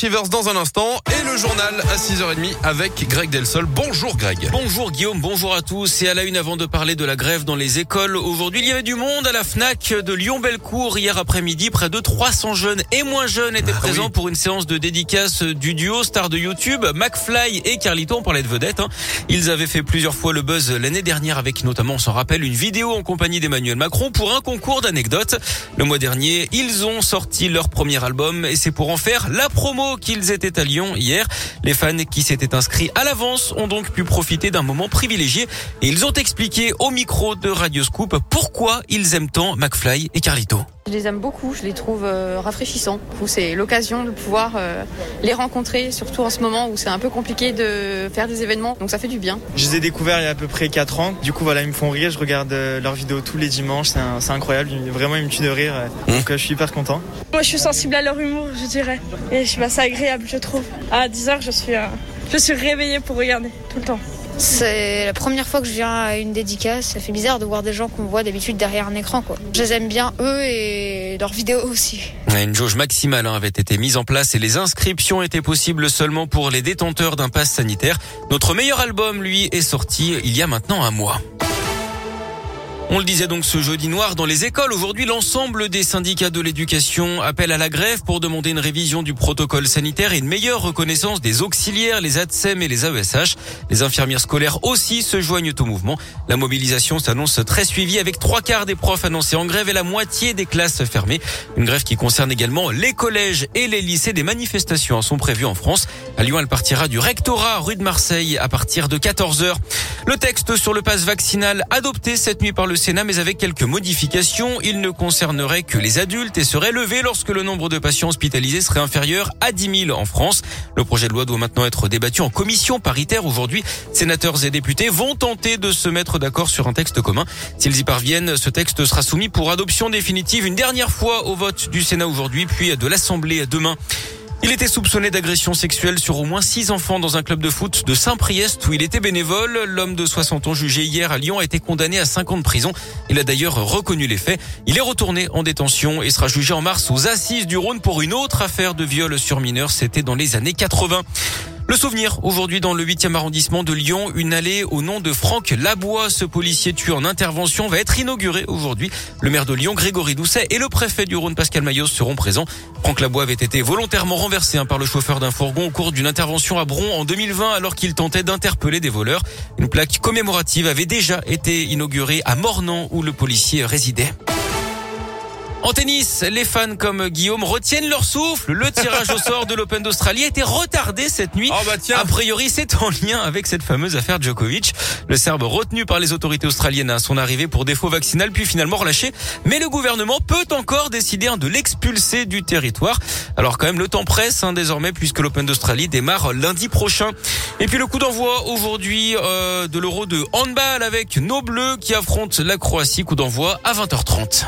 Shivers dans un instant et le journal à 6h30 avec Greg Delsol. Bonjour Greg. Bonjour Guillaume, bonjour à tous. Et à la une avant de parler de la grève dans les écoles. Aujourd'hui, il y avait du monde à la FNAC de Lyon-Bellecour hier après-midi. Près de 300 jeunes et moins jeunes étaient Ah présents oui. pour une séance de dédicace du duo star de YouTube, McFly et Carlito. On parlait de vedettes. hein. Ils avaient fait plusieurs fois le buzz l'année dernière avec notamment, on s'en rappelle, une vidéo en compagnie d'Emmanuel Macron pour un concours d'anecdotes. Le mois dernier, ils ont sorti leur premier album et c'est pour en faire la promo qu'ils étaient à Lyon hier. Les fans qui s'étaient inscrits à l'avance ont donc pu profiter d'un moment privilégié et ils ont expliqué au micro de Radio Scoop pourquoi ils aiment tant McFly et Carlito. Je les aime beaucoup, je les trouve euh, rafraîchissants. Du coup, C'est l'occasion de pouvoir euh, les rencontrer, surtout en ce moment où c'est un peu compliqué de faire des événements, donc ça fait du bien. Je les ai découverts il y a à peu près 4 ans. Du coup, voilà, ils me font rire. Je regarde euh, leurs vidéos tous les dimanches. C'est incroyable. Vraiment, ils me tuent de rire. euh. Donc, euh, je suis hyper content. Moi, je suis sensible à leur humour, je dirais. Et je trouve ça agréable, je trouve. À 10h, je suis, euh, je suis réveillée pour regarder tout le temps. C'est la première fois que je viens à une dédicace. Ça fait bizarre de voir des gens qu'on voit d'habitude derrière un écran. Quoi. Je les aime bien, eux, et leurs vidéos aussi. Une jauge maximale hein, avait été mise en place et les inscriptions étaient possibles seulement pour les détenteurs d'un pass sanitaire. Notre meilleur album, lui, est sorti il y a maintenant un mois. On le disait donc ce jeudi noir dans les écoles. Aujourd'hui, l'ensemble des syndicats de l'éducation appellent à la grève pour demander une révision du protocole sanitaire et une meilleure reconnaissance des auxiliaires, les ATSEM et les AESH. Les infirmières scolaires aussi se joignent au mouvement. La mobilisation s'annonce très suivie avec trois quarts des profs annoncés en grève et la moitié des classes fermées. Une grève qui concerne également les collèges et les lycées. Des manifestations sont prévues en France. À Lyon, elle partira du rectorat rue de Marseille à partir de 14h. Le texte sur le passe vaccinal adopté cette nuit par le Sénat, mais avec quelques modifications. Il ne concernerait que les adultes et serait levé lorsque le nombre de patients hospitalisés serait inférieur à 10 000 en France. Le projet de loi doit maintenant être débattu en commission paritaire. Aujourd'hui, sénateurs et députés vont tenter de se mettre d'accord sur un texte commun. S'ils y parviennent, ce texte sera soumis pour adoption définitive une dernière fois au vote du Sénat aujourd'hui, puis de l'Assemblée demain. Il était soupçonné d'agression sexuelle sur au moins six enfants dans un club de foot de Saint-Priest où il était bénévole. L'homme de 60 ans jugé hier à Lyon a été condamné à 5 ans de prison. Il a d'ailleurs reconnu les faits. Il est retourné en détention et sera jugé en mars aux assises du Rhône pour une autre affaire de viol sur mineur. C'était dans les années 80. Le souvenir, aujourd'hui dans le 8e arrondissement de Lyon, une allée au nom de Franck Labois, ce policier tué en intervention, va être inaugurée aujourd'hui. Le maire de Lyon, Grégory Doucet, et le préfet du Rhône, Pascal Maillot, seront présents. Franck Labois avait été volontairement renversé hein, par le chauffeur d'un fourgon au cours d'une intervention à Bron en 2020 alors qu'il tentait d'interpeller des voleurs. Une plaque commémorative avait déjà été inaugurée à Mornan où le policier résidait. En tennis, les fans comme Guillaume retiennent leur souffle. Le tirage au sort de l'Open d'Australie a été retardé cette nuit. Oh bah tiens. A priori, c'est en lien avec cette fameuse affaire Djokovic. Le Serbe retenu par les autorités australiennes à son arrivée pour défaut vaccinal, puis finalement relâché. Mais le gouvernement peut encore décider hein, de l'expulser du territoire. Alors quand même, le temps presse hein, désormais puisque l'Open d'Australie démarre lundi prochain. Et puis le coup d'envoi aujourd'hui euh, de l'Euro de handball avec nos Bleus qui affrontent la Croatie. Coup d'envoi à 20h30.